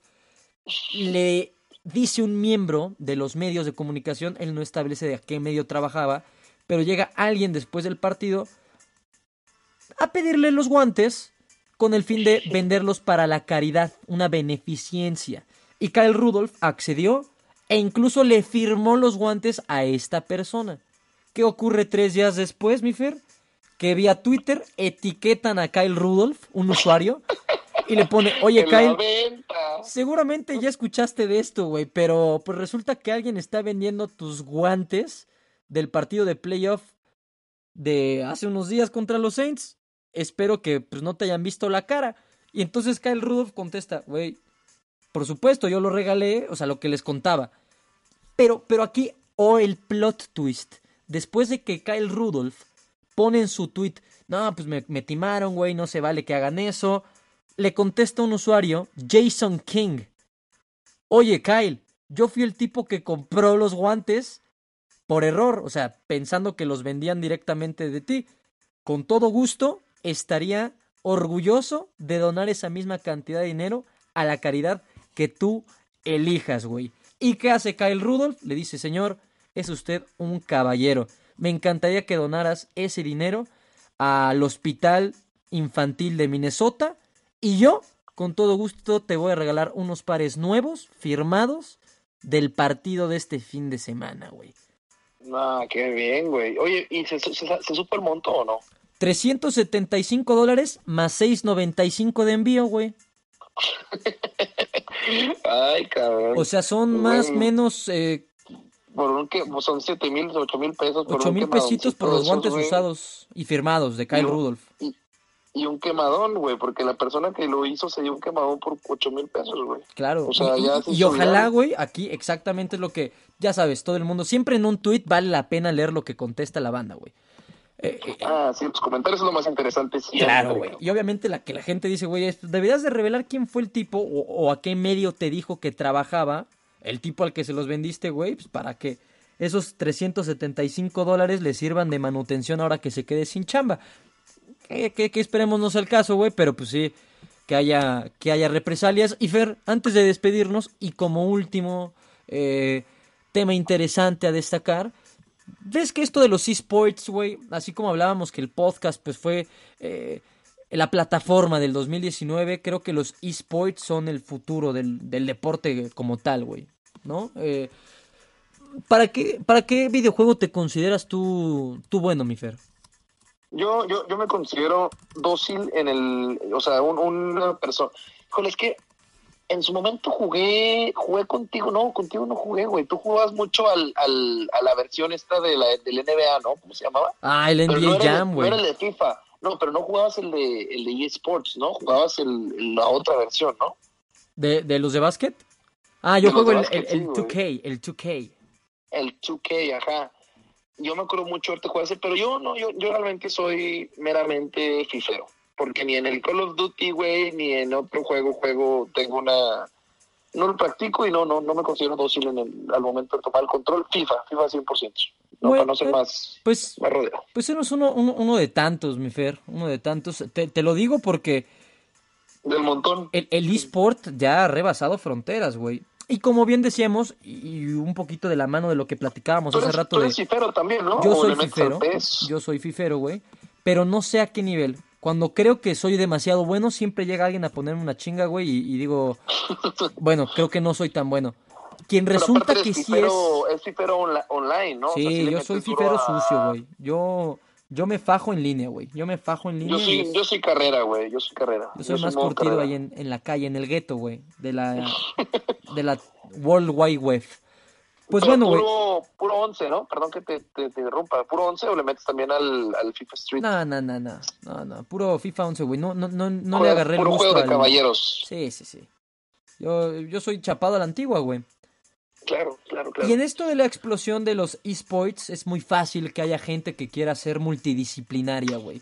le dice un miembro de los medios de comunicación, él no establece de a qué medio trabajaba, pero llega alguien después del partido a pedirle los guantes con el fin de venderlos para la caridad, una beneficencia. Y Kyle Rudolph accedió e incluso le firmó los guantes a esta persona. ¿Qué ocurre tres días después, mi Fer? Que vía Twitter etiquetan a Kyle Rudolph, un usuario, y le pone, oye Kyle, seguramente ya escuchaste de esto, güey, pero pues resulta que alguien está vendiendo tus guantes del partido de playoff de hace unos días contra los Saints. Espero que pues no te hayan visto la cara. Y entonces Kyle Rudolph contesta, güey, por supuesto, yo lo regalé, o sea, lo que les contaba. Pero, pero aquí, o el plot twist. Después de que Kyle Rudolph pone en su tweet, no, pues me, me timaron, güey, no se vale que hagan eso. Le contesta un usuario, Jason King. Oye, Kyle, yo fui el tipo que compró los guantes por error, o sea, pensando que los vendían directamente de ti. Con todo gusto, estaría orgulloso de donar esa misma cantidad de dinero a la caridad que tú elijas, güey. ¿Y qué hace Kyle Rudolph? Le dice, señor, es usted un caballero. Me encantaría que donaras ese dinero al Hospital Infantil de Minnesota Y yo, con todo gusto, te voy a regalar unos pares nuevos, firmados, del partido de este fin de semana, güey. Ah, qué bien, güey. Oye, ¿y se, se, se supo el monto o no? 375 dólares más 6.95 de envío, güey. Ay, cabrón. O sea, son más o menos... Eh, por un que son 7 mil, 8 mil pesos. Por 8 un mil pesitos por los guantes güey. usados y firmados de Kyle Rudolph. Y, un quemadón, güey, porque la persona que lo hizo se dio un quemadón por 8 mil pesos, güey. Claro. O sea, y, ya y- se y hizo ojalá, güey, aquí exactamente es lo que, ya sabes, todo el mundo, siempre en un tweet vale la pena leer lo que contesta la banda, güey. Eh, eh, Ah, sí, los comentarios es lo más interesante. siempre, Claro, güey. Y obviamente la que la gente dice, güey, deberías de revelar quién fue el tipo o, o a qué medio te dijo que trabajaba, el tipo al que se los vendiste, güey, pues para que esos 375 dólares le sirvan de manutención ahora que se quede sin chamba. Que, que- esperemos no sea el caso, güey, pero pues sí, que haya, que haya represalias. Y Fer, antes de despedirnos, y como último eh, tema interesante a destacar, ¿Ves que esto de los esports, güey, así como hablábamos que el podcast pues fue eh, la plataforma del 2019, creo que los esports son el futuro del, deporte como tal, güey, ¿no? Eh, ¿para, qué, ¿Para qué videojuego te consideras tú, tú bueno, mi Fer? Yo, yo, yo me considero dócil en el, o sea, un, una persona. Híjole, es que en su momento jugué, jugué contigo, no, contigo no jugué, güey. Tú jugabas mucho al, al, a la versión esta de la, del NBA, ¿no? ¿Cómo se llamaba? Ah, el NBA no Jam, el, no güey. era el de FIFA. No, pero no jugabas el de, el de eSports, ¿no? Jugabas el, la otra versión, ¿no? ¿De, ¿De los de básquet? Ah, yo De juego el, el, básquet, sí, el güey. 2K, el 2K. El 2K, ajá. Yo me acuerdo mucho verte jugar ese, pero yo no, yo, yo realmente soy meramente fifero. Porque ni en el Call of Duty, güey, ni en otro juego, juego, tengo una... No lo practico y no, no, no me considero dócil en el, al momento de tomar el control. FIFA, FIFA 100%. No, Bueno, para no ser eh, más, Pues más rodeo. Pues eres uno, uno, uno de tantos, mi Fer, uno de tantos. Te, te lo digo porque Del montón. el, el eSport ya ha rebasado fronteras, güey. Y como bien decíamos, y un poquito de la mano de lo que platicábamos Tú hace eres, rato tú de... fifero también, ¿no? Yo ¿O soy fifero, yo soy fifero, güey, pero no sé a qué nivel. Cuando creo que soy demasiado bueno, siempre llega alguien a ponerme una chinga, güey, y, y digo, bueno, creo que no soy tan bueno. Quien resulta que sí es... es fifero onla- online, ¿no? O sea, Sí, le yo soy fifero a- sucio, güey. Yo, yo me fajo en línea, güey. Yo me fajo en línea. Yo soy, yo soy carrera, güey. Yo soy carrera. Yo soy más curtido carrera. ahí en, en la calle, en el gueto, güey, de la, de la World Wide Web. Pues Pero bueno, güey. puro, puro 11, ¿no? Perdón que te, te, te interrumpa. ¿Puro 11 o le metes también al, al FIFA Street? No, no, no, no, no, no, puro FIFA 11, güey. No, no, no, no le agarré el Puro gusto juego de al- caballeros. Sí, sí, sí. Yo, yo soy chapado a la antigua, güey. Claro, claro, claro. Y en esto de la explosión de los esports es muy fácil que haya gente que quiera ser multidisciplinaria, güey.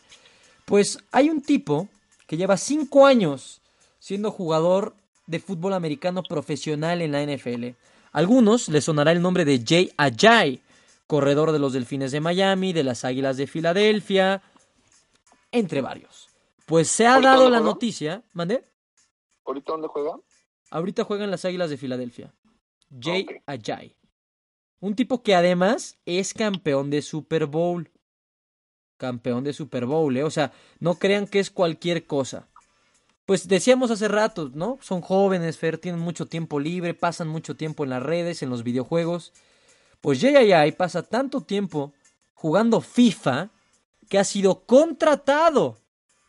Pues hay un tipo que lleva cinco años siendo jugador de fútbol americano profesional en la NFL. A algunos les sonará el nombre de Jay Ajay, corredor de los Delfines de Miami, de las Águilas de Filadelfia, entre varios. Pues se ha ¿Ahorita dado la juega? noticia, ¿mande? ¿Ahorita dónde juega? Ahorita juegan las Águilas de Filadelfia. Jay Ok. Ajay. Un tipo que además es campeón de Super Bowl. Campeón de Super Bowl, ¿eh? O sea, no crean que es cualquier cosa. Pues decíamos hace rato, ¿no? Son jóvenes, Fer, tienen mucho tiempo libre, pasan mucho tiempo en las redes, en los videojuegos. Pues Jay Ajay pasa tanto tiempo jugando FIFA que ha sido contratado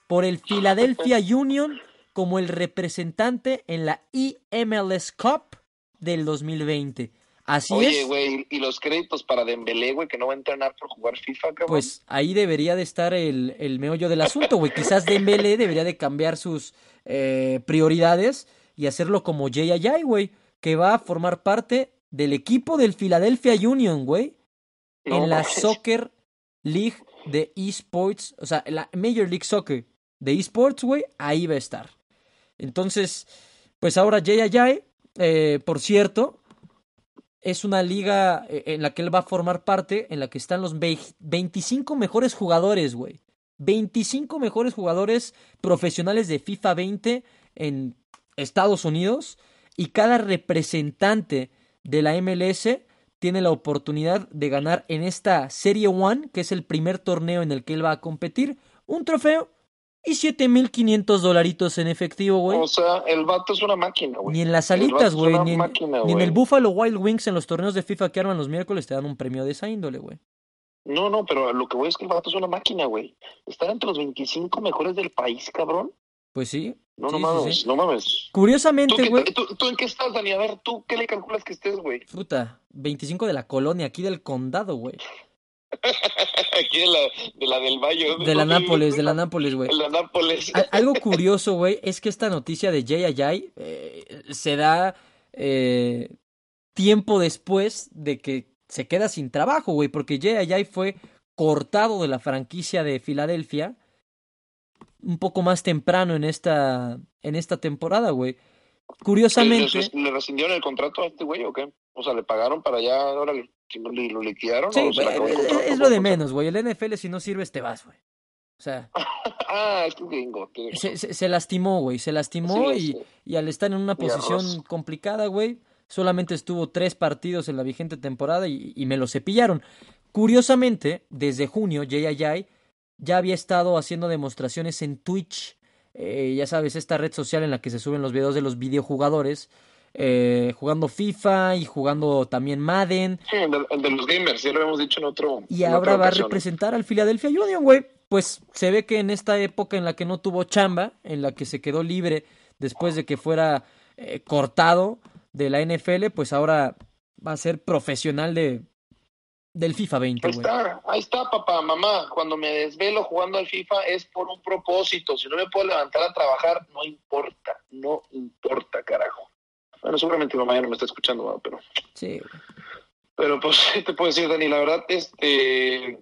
por el Philadelphia Union como el representante en la EMLS Cup del 2020. Así Oye, es. güey, y los créditos para Dembélé, güey, que no va a entrenar por jugar FIFA, cabrón. Pues ahí debería de estar el, el meollo del asunto, güey. Quizás Dembélé debería de cambiar sus eh, prioridades y hacerlo como Jay Ajay, güey, que va a formar parte del equipo del Philadelphia Union, güey, No en la. Soccer League de esports, o sea, en la Major League Soccer de esports, güey, ahí va a estar. Entonces, pues ahora Jay Ajay, eh, por cierto, es una liga eh, en la que él va a formar parte, en la que están los vei- 25 mejores jugadores, güey. 25 mejores jugadores profesionales de FIFA 20 en Estados Unidos y cada representante de la MLS tiene la oportunidad de ganar en esta Serie One, que es el primer torneo en el que él va a competir, un trofeo y 7500 dolaritos en efectivo, güey. O sea, el vato es una máquina, güey. Ni en las es güey, ni, en- máquina, ni en el. Buffalo Wild Wings en los torneos de FIFA que arman los miércoles te dan un premio de esa índole, güey. No, no, pero lo que voy es que el vato es una máquina, güey. Estar entre los 25 mejores del país, cabrón. Pues sí. No, sí, no sí, mames, sí. no mames. ¿Tú, Curiosamente, güey, tú- tú en qué estás, Dani? A ver, ¿tú qué le calculas que estés, güey? puta, 25 de la colonia, aquí del condado, güey. Aquí de la, de la del Valle. De la Nápoles, de la Nápoles, güey. De la Nápoles. Al- Algo curioso, güey, es que esta noticia de Jay eh, se da eh, tiempo después de que se queda sin trabajo, güey, porque Jay fue cortado de la franquicia de Filadelfia un poco más temprano en esta, en esta temporada, güey. Curiosamente, ¿Le, le rescindieron el contrato a este güey o qué? O sea, le pagaron para ya, ahora le, si lo liquidaron sí, o se le güey, acabó el es, lo de menos, güey. El NFL, si no sirves, te vas, güey. O sea, Ah, gringo. se, se, se lastimó, güey. Se lastimó Sí, y, sí. y al estar en una posición complicada, güey, solamente estuvo tres partidos en la vigente temporada y, y me lo cepillaron. Curiosamente, desde junio, Jay Ajay ya había estado haciendo demostraciones en Twitch. Eh, ya sabes, esta red social en la que se suben los videos de los videojugadores. Eh, jugando FIFA y jugando también Madden. Sí, el de, los gamers, ya lo habíamos dicho en otro. Y en ahora va a representar al Philadelphia Union, güey. Pues se ve que en esta época en la que no tuvo chamba, en la que se quedó libre después de que fuera eh, cortado de la NFL, pues ahora va a ser profesional de del FIFA 20, Ahí güey. está, ahí está, papá, mamá. Cuando me desvelo jugando al FIFA es por un propósito. Si no me puedo levantar a trabajar, no importa, no importa, carajo. Bueno, seguramente mi mamá ya no me está escuchando, ¿verdad? pero, Sí, pero pues, ¿qué te puedo decir, Dani? La verdad, este,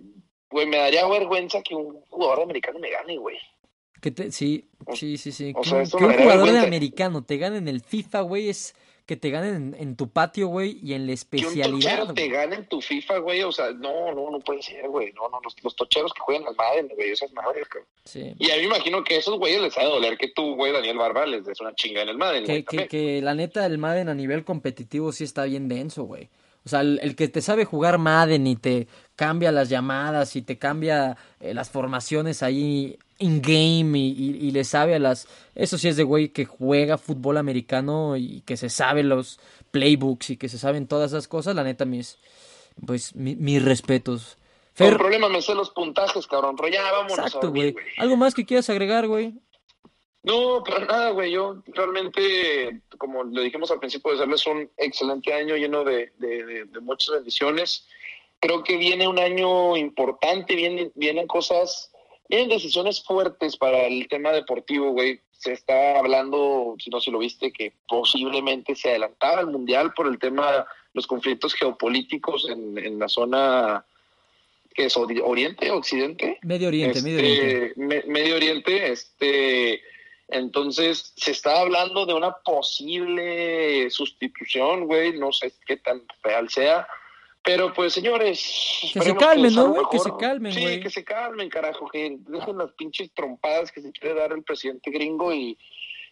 güey, me daría vergüenza que un jugador americano me gane, güey. Que te- sí, sí, sí, sí. o Que, sea, un- que jugador de americano te gane en el FIFA, güey, es que te ganen en, en tu patio, güey, y en la Que un especialidad. te güey. gane en tu FIFA, güey, o sea, no, no, no puede ser, güey. No, no, los, los tocheros que juegan al Madden, güey, esas madres, cabrón. Sí. Y a mí me imagino que a esos güeyes les ha de doler que tú, güey, Daniel Barba, les des una chinga en el Madden, güey, Que, que, que la neta, el Madden a nivel competitivo sí está bien denso, güey. O sea, el, el que te sabe jugar Madden y te cambia las llamadas y te cambia eh, las formaciones ahí in-game y, y, y le sabe a las... Eso sí es de güey que juega fútbol americano y que se sabe los playbooks y que se saben todas esas cosas. La neta, mis, pues, mi- mis respetos. Fer, problema me sé los puntajes, cabrón, pero ya vámonos a exacto, güey. ¿Algo más que quieras agregar, güey? No, pero nada, güey. Yo realmente, como le dijimos al principio, desearles un excelente año lleno de, de- de- de muchas bendiciones. Creo que viene un año importante, vienen, vienen cosas, vienen decisiones fuertes para el tema deportivo, güey. Se está hablando, si no si lo viste, que posiblemente se adelantaba el mundial por el tema, los conflictos geopolíticos en, en la zona que es ori- Oriente, Occidente. Medio Oriente, Medio Este, Oriente. Me- Medio Oriente, este, entonces se está hablando de una posible sustitución, güey, no sé qué tan real sea, pero pues señores, se esperemos calmen, ¿no, güey? Que se calmen, Sí, que se calmen, carajo, que dejen las pinches trompadas que se quiere dar el presidente gringo y,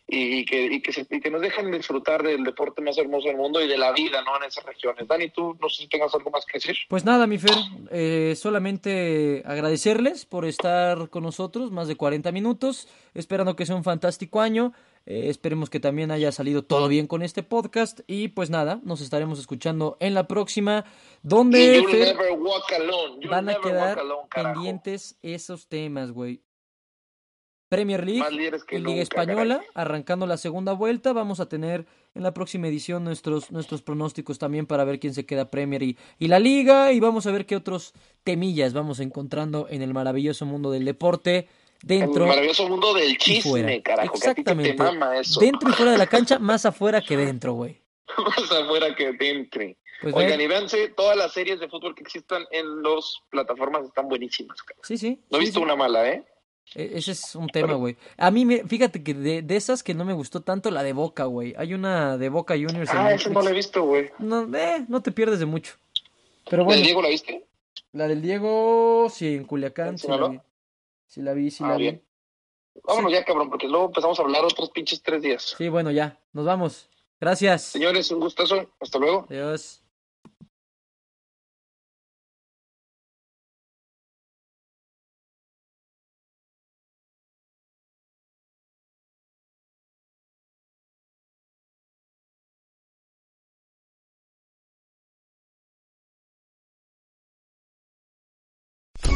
y, que, y, que se- y que nos dejen disfrutar del deporte más hermoso del mundo y de la vida, ¿no? En esas regiones. Dani, tú no sé si tengas algo más que decir. Pues nada, mi Fer, eh, solamente agradecerles por estar con nosotros más de 40 minutos, esperando que sea un fantástico año, eh, esperemos que también haya salido todo bien con este podcast y pues nada, nos estaremos escuchando en la próxima, donde Fer, van a quedar alone, pendientes esos temas, güey. Premier League y Liga Española, caray. arrancando la segunda vuelta. Vamos a tener en la próxima edición nuestros, nuestros pronósticos también para ver quién se queda Premier y, y la Liga. Y vamos a ver qué otros temillas vamos encontrando en el maravilloso mundo del deporte. Dentro El maravilloso mundo del chisme, fuera. carajo. Que a ti que Exactamente. te mama eso. Dentro y fuera de la cancha, más afuera que dentro, güey. Más afuera que dentro. Pues Oigan, y véanse, todas las series de fútbol que existan en las plataformas están buenísimas. cabrón. sí, sí. No he sí, visto sí. una mala, ¿eh? E- Ese es un tema, güey. A mí, fíjate que de, de esas que no me gustó tanto, la de Boca, güey. Hay una de Boca Juniors Ah, esa no la he visto, güey. No, eh, no te pierdes de mucho. Pero ¿La bueno, de Diego la viste? la del Diego, sí, en Culiacán, ¿En sí la Sinaloa? vi. Sí la vi, sí Ah, la vi. bien. Vámonos ya, cabrón, porque luego empezamos a hablar otros pinches tres días. Sí, bueno, ya, nos vamos. Gracias. Señores, un gustazo. Hasta luego. Adiós.